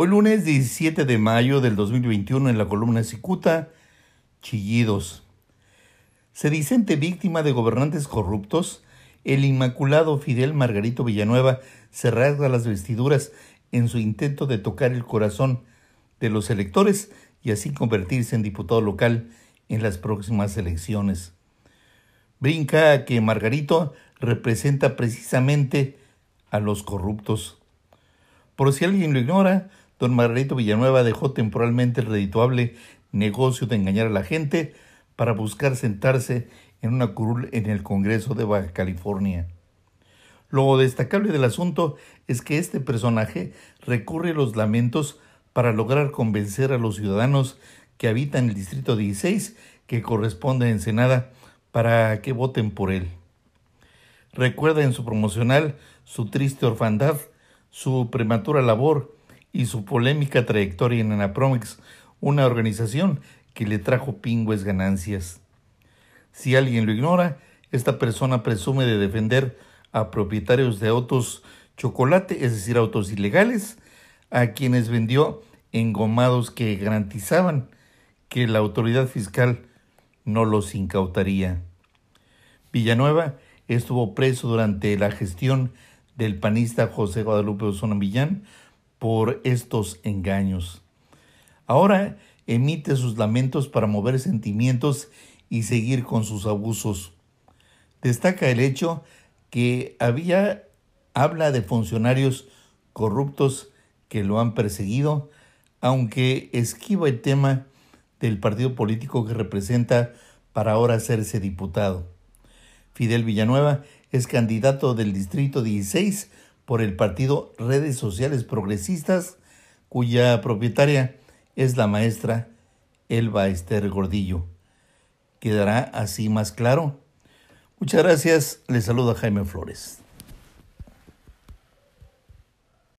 Hoy lunes 17 de mayo del 2021 en la columna Cicuta, Chillidos. Se dicente víctima de gobernantes corruptos, el inmaculado Fidel Margarito Villanueva se rasga las vestiduras en su intento de tocar el corazón de los electores y así convertirse en diputado local en las próximas elecciones. Brinca que Margarito representa precisamente a los corruptos. Por si alguien lo ignora, don Margarito Villanueva dejó temporalmente el redituable negocio de engañar a la gente para buscar sentarse en una curul en el Congreso de Baja California. Lo destacable del asunto es que este personaje recurre a los lamentos para lograr convencer a los ciudadanos que habitan el Distrito 16, que corresponde a Ensenada, para que voten por él. Recuerda en su promocional su triste orfandad, su prematura labor y su polémica trayectoria en Anapromics, una organización que le trajo pingües ganancias. Si alguien lo ignora, esta persona presume de defender a propietarios de autos chocolate, es decir, autos ilegales, a quienes vendió engomados que garantizaban que la autoridad fiscal no los incautaría. Villanueva estuvo preso durante la gestión del panista José Guadalupe Osuna Millán por estos engaños. Ahora emite sus lamentos para mover sentimientos y seguir con sus abusos. Destaca el hecho que había habla de funcionarios corruptos que lo han perseguido, aunque esquiva el tema del partido político que representa para ahora hacerse diputado. Fidel Villanueva es candidato del Distrito 16 por el partido Redes Sociales Progresistas, cuya propietaria es la maestra Elba Esther Gordillo. ¿Quedará así más claro? Muchas gracias. Le saluda Jaime Flores.